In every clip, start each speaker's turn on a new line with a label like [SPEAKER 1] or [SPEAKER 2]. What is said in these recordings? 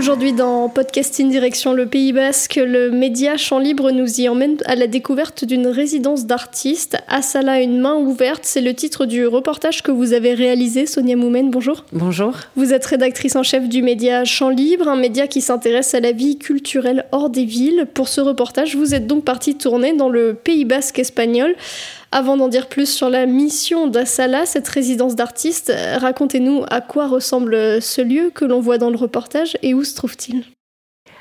[SPEAKER 1] Aujourd'hui dans Podcasting Direction le Pays Basque, le média Champ Libre nous y emmène à la découverte d'une résidence d'artistes. Asala, une main ouverte, c'est le titre du reportage que vous avez réalisé. Sonia Moumen, bonjour.
[SPEAKER 2] Bonjour.
[SPEAKER 1] Vous êtes rédactrice en chef du média Champ Libre, un média qui s'intéresse à la vie culturelle hors des villes. Pour ce reportage, vous êtes donc parti tourner dans le Pays Basque espagnol. Avant d'en dire plus sur la mission d'Assala, cette résidence d'artistes, racontez-nous à quoi ressemble ce lieu que l'on voit dans le reportage et où se trouve-t-il?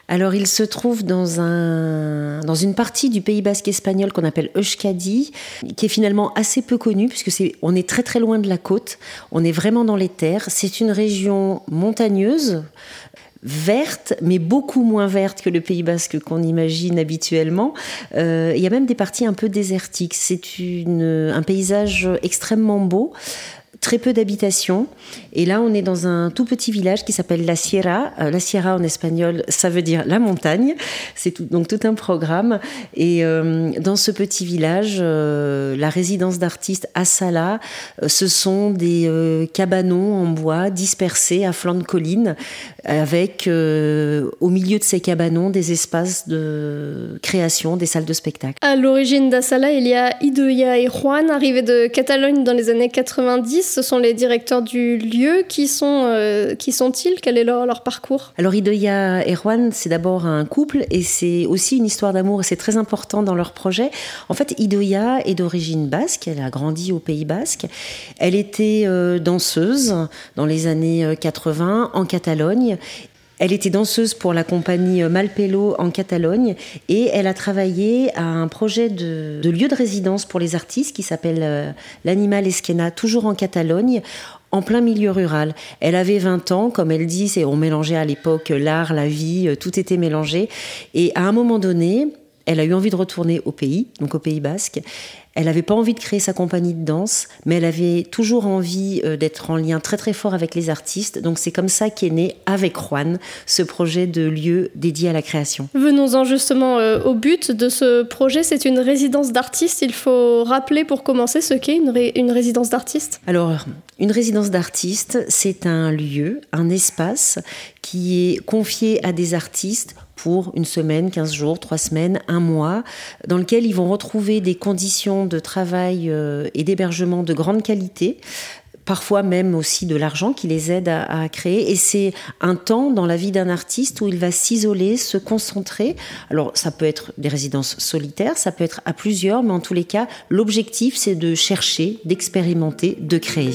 [SPEAKER 2] Alors, il se trouve dans, un, dans une partie du Pays basque espagnol qu'on appelle Euskadi, qui est finalement assez peu connue, puisque on est très très loin de la côte, on est vraiment dans les terres. C'est une région montagneuse, verte, mais beaucoup moins verte que le Pays Basque qu'on imagine habituellement. Euh, il y a même des parties un peu désertiques. C'est un paysage extrêmement beau très peu d'habitations. Et là, on est dans un tout petit village qui s'appelle La Sierra. Euh, la Sierra en espagnol, ça veut dire la montagne. C'est donc tout un programme. Et euh, dans ce petit village, euh, la résidence d'artistes Asala, ce sont des cabanons en bois dispersés à flanc de colline, avec au milieu de ces cabanons des espaces de création, des salles de spectacle.
[SPEAKER 1] À l'origine d'Asala, il y a Idoya et Juan, arrivés de Catalogne dans les années 90 ce sont les directeurs du lieu. Qui sont euh, qui sont-ils? Quel est leur, leur parcours?
[SPEAKER 2] Alors Idoya et Juan, c'est d'abord un couple et c'est aussi une histoire d'amour et c'est très important dans leur projet. En fait, Idoya est d'origine basque, elle a grandi au Pays basque. Elle était euh, danseuse dans les années 80 euh, en Catalogne elle était danseuse pour la compagnie Malpelo en Catalogne et elle a travaillé à un projet de, lieu de résidence pour les artistes qui s'appelle euh, l'Animal Esquena, toujours en Catalogne, en plein milieu rural. Elle avait 20 ans, comme elle dit, on mélangeait à l'époque l'art, la vie, euh, tout était mélangé. Et à un moment donné, elle a eu envie de retourner au pays, donc au Pays Basque. Elle n'avait pas envie de créer sa compagnie de danse, mais elle avait toujours envie euh, d'être en lien très très fort avec les artistes. Donc c'est comme ça qu'est né avec Juan ce projet de lieu dédié à la création.
[SPEAKER 1] Venons-en justement euh, au but de ce projet. C'est une résidence d'artistes. Il faut rappeler pour commencer ce qu'est une, une résidence d'artistes.
[SPEAKER 2] Alors, une résidence d'artistes, c'est un lieu, un espace qui est confié à des artistes pour une semaine, 15 jours, 3 semaines, un mois, dans lequel ils vont retrouver des conditions de travail euh, et d'hébergement de grande qualité, parfois même aussi de l'argent qui les aide à, créer. Et c'est un temps dans la vie d'un artiste où il va s'isoler, se concentrer. Alors ça peut être des résidences solitaires, ça peut être à plusieurs, mais en tous les cas, l'objectif c'est de chercher, d'expérimenter, de créer.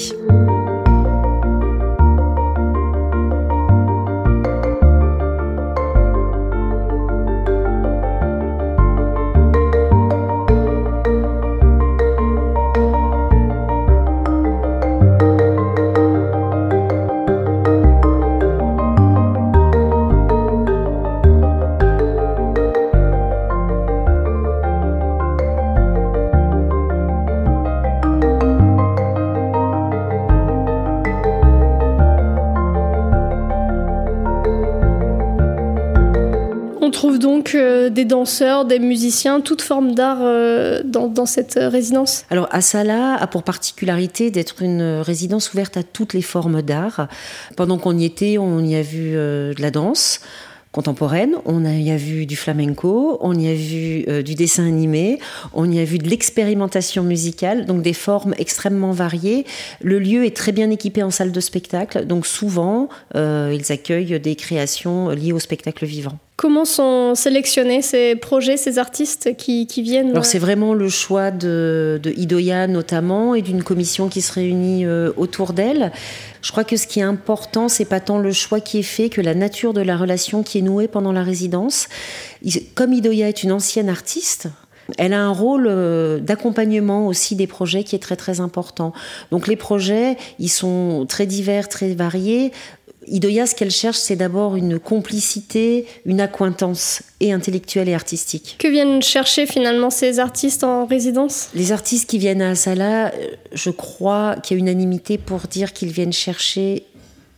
[SPEAKER 1] Trouve donc euh, des danseurs, des musiciens, toute forme d'art euh, dans, cette résidence?
[SPEAKER 2] Alors Asala a pour particularité d'être une résidence ouverte à toutes les formes d'art. Pendant qu'on y était, on y a vu euh, de la danse contemporaine, on y a vu du flamenco, on y a vu du dessin animé, on y a vu de l'expérimentation musicale, donc des formes extrêmement variées. Le lieu est très bien équipé en salle de spectacle, donc souvent ils accueillent des créations liées au spectacle vivant.
[SPEAKER 1] Comment sont sélectionnés ces projets, ces artistes qui, viennent
[SPEAKER 2] Alors c'est vraiment le choix de, Idoya notamment et d'une commission qui se réunit euh, autour d'elle. Je crois que ce qui est important, c'est pas tant le choix qui est fait que la nature de la relation qui est nouée pendant la résidence. Comme Idoya est une ancienne artiste, elle a un rôle euh, d'accompagnement aussi des projets qui est très très important. Donc les projets, ils sont très divers, très variés Idoya, ce qu'elle cherche, c'est d'abord une complicité, une accointance et intellectuelle et artistique.
[SPEAKER 1] Que viennent chercher finalement ces artistes en résidence?
[SPEAKER 2] Les artistes qui viennent à Asala, euh, je crois qu'il y a unanimité pour dire qu'ils viennent chercher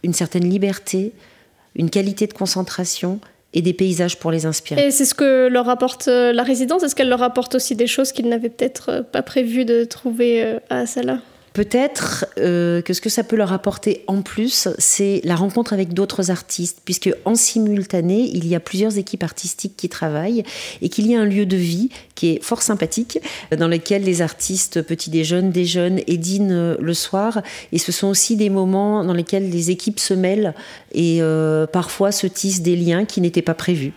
[SPEAKER 2] une certaine liberté, une qualité de concentration et des paysages pour les inspirer.
[SPEAKER 1] Et c'est ce que leur apporte euh, la résidence? Est-ce qu'elle leur apporte aussi des choses qu'ils n'avaient peut-être euh, pas prévu de trouver à Asala?
[SPEAKER 2] Peut-être euh, que ce que ça peut leur apporter en plus, c'est la rencontre avec d'autres artistes, puisque en simultané, il y a plusieurs équipes artistiques qui travaillent et qu'il y a un lieu de vie qui est fort sympathique, dans lequel les artistes petits déjeunent, déjeunent et dînent euh, le soir. Et ce sont aussi des moments dans lesquels les équipes se mêlent et euh, parfois se tissent des liens qui n'étaient pas prévus.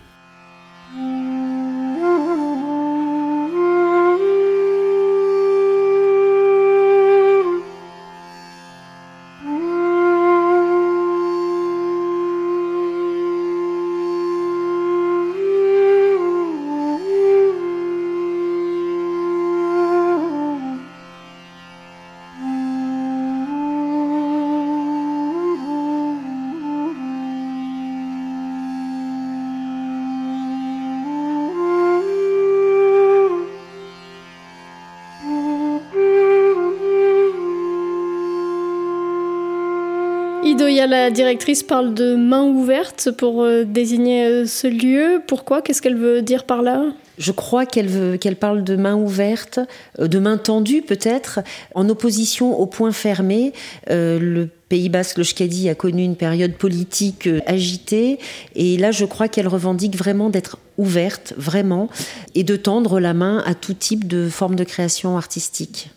[SPEAKER 1] La directrice, parle de main ouverte pour euh, désigner euh, ce lieu. Pourquoi? Qu'est-ce qu'elle veut dire par là?
[SPEAKER 2] Je crois qu'elle qu'elle parle de main ouverte, euh, de main tendue peut-être, en opposition au point fermé. le Pays Basque, le Shkadi, a connu une période politique agitée, et là, je crois qu'elle revendique vraiment d'être ouverte, vraiment, et de tendre la main à tout type de forme de création artistique.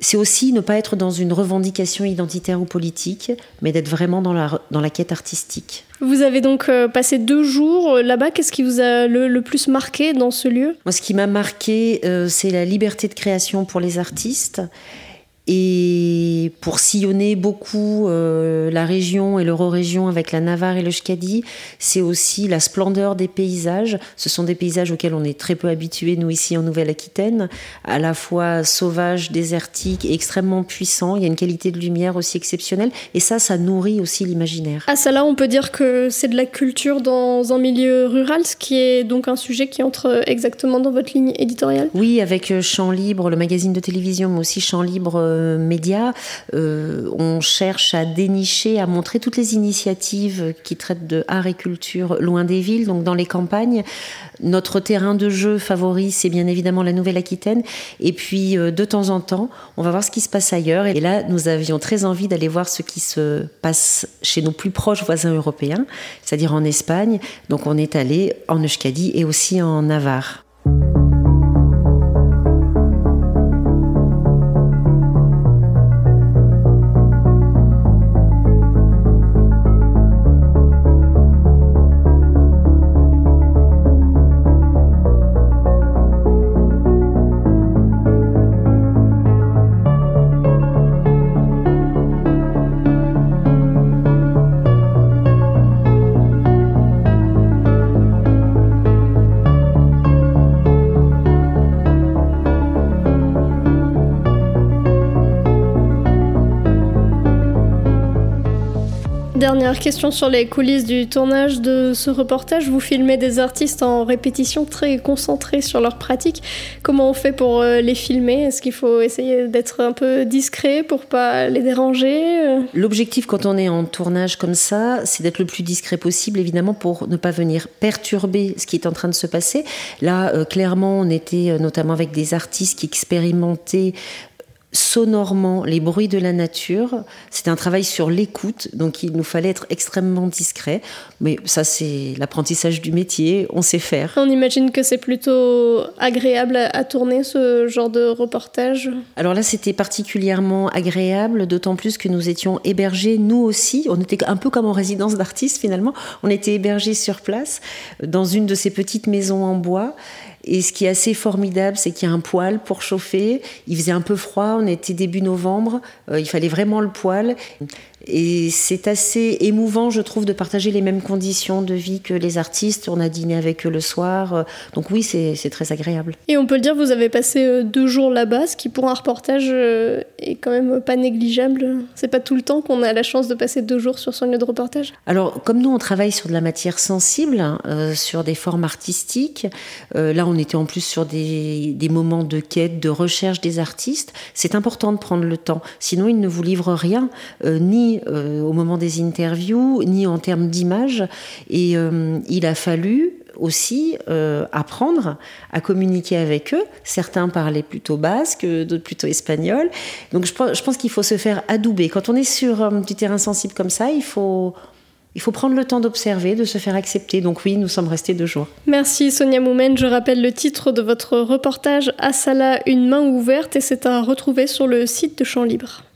[SPEAKER 2] C'est aussi ne pas être dans une revendication identitaire ou politique, mais d'être vraiment dans la, dans la quête artistique.
[SPEAKER 1] Vous avez donc euh, passé deux jours euh, là-bas. Qu'est-ce qui vous a le, plus marqué dans ce lieu?
[SPEAKER 2] Moi, ce qui m'a marqué, euh, c'est la liberté de création pour les artistes et pour sillonner beaucoup euh, la région et l'eurorégion avec la Navarre et le Shkadi, c'est aussi la splendeur des paysages. Ce sont des paysages auxquels on est très peu habitués, nous, ici en Nouvelle-Aquitaine, à la fois sauvages, désertiques et extrêmement puissants. Il y a une qualité de lumière aussi exceptionnelle. Et ça, ça nourrit aussi l'imaginaire.
[SPEAKER 1] À ça, là, on peut dire que c'est de la culture dans un milieu rural, ce qui est donc un sujet qui entre exactement dans votre ligne éditoriale?
[SPEAKER 2] Oui, avec euh, Champ Libre, le magazine de télévision, mais aussi Champ Libre euh, médias, euh, on cherche à dénicher, à montrer toutes les initiatives qui traitent de art et culture loin des villes, donc dans les campagnes. Notre terrain de jeu favori, c'est bien évidemment la Nouvelle-Aquitaine. Et puis, euh, de temps en temps, on va voir ce qui se passe ailleurs. Et là, nous avions très envie d'aller voir ce qui se passe chez nos plus proches voisins européens, c'est-à-dire en Espagne. Donc, on est allé en Euskadi et aussi en Navarre.
[SPEAKER 1] Dernière question sur les coulisses du tournage de ce reportage. Vous filmez des artistes en répétition très concentrés sur leur pratique. Comment on fait pour euh, les filmer? Est-ce qu'il faut essayer d'être un peu discret pour pas les déranger?
[SPEAKER 2] L'objectif quand on est en tournage comme ça, c'est d'être le plus discret possible, évidemment, pour ne pas venir perturber ce qui est en train de se passer. Là, euh, clairement, on était euh, notamment avec des artistes qui expérimentaient sonorement les bruits de la nature. C'était un travail sur l'écoute, donc il nous fallait être extrêmement discret. Mais ça, c'est l'apprentissage du métier, on sait faire.
[SPEAKER 1] On imagine que c'est plutôt agréable à, tourner ce genre de reportage.
[SPEAKER 2] Alors là, c'était particulièrement agréable, d'autant plus que nous étions hébergés, nous aussi. On était un peu comme en résidence d'artistes finalement. On était hébergés sur place, dans une de ces petites maisons en bois. Et ce qui est assez formidable, c'est qu'il y a un poêle pour chauffer. Il faisait un peu froid, on était début novembre, euh, il fallait vraiment le poêle. Et c'est assez émouvant, je trouve, de partager les mêmes conditions de vie que les artistes. On a dîné avec eux le soir. Donc oui, c'est très agréable.
[SPEAKER 1] Et on peut le dire, vous avez passé euh, deux jours là-bas, ce qui pour un reportage euh, est quand même pas négligeable. C'est pas tout le temps qu'on a la chance de passer deux jours sur son lieu de reportage?
[SPEAKER 2] Alors, comme nous, on travaille sur de la matière sensible, euh, sur des formes artistiques. là, on était en plus sur des, des moments de quête, de recherche des artistes. C'est important de prendre le temps. Sinon, ils ne vous livrent rien, ni euh, au moment des interviews, ni en termes d'image. Et euh, il a fallu aussi euh, apprendre à communiquer avec eux. Certains parlaient plutôt basque, d'autres plutôt espagnol. Donc je pense, qu'il faut se faire adouber. Quand on est sur du terrain sensible comme ça, il faut il faut prendre le temps d'observer, de se faire accepter. Donc oui, nous sommes restés deux jours.
[SPEAKER 1] Merci Sonia Moumen. Je rappelle le titre de votre reportage Assala, une main ouverte et c'est à retrouver sur le site de Champs Libre.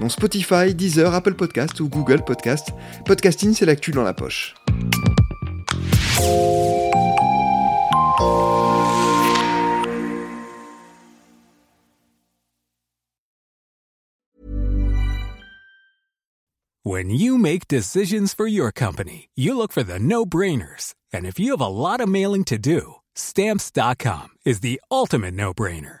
[SPEAKER 3] dont Spotify, Deezer, Apple Podcast ou Google Podcast. Podcasting, c'est l'actu dans la poche.
[SPEAKER 4] When you make decisions for your company, you look for the no-brainers. And if you have a lot of mailing to do, stamps.com is the ultimate no-brainer.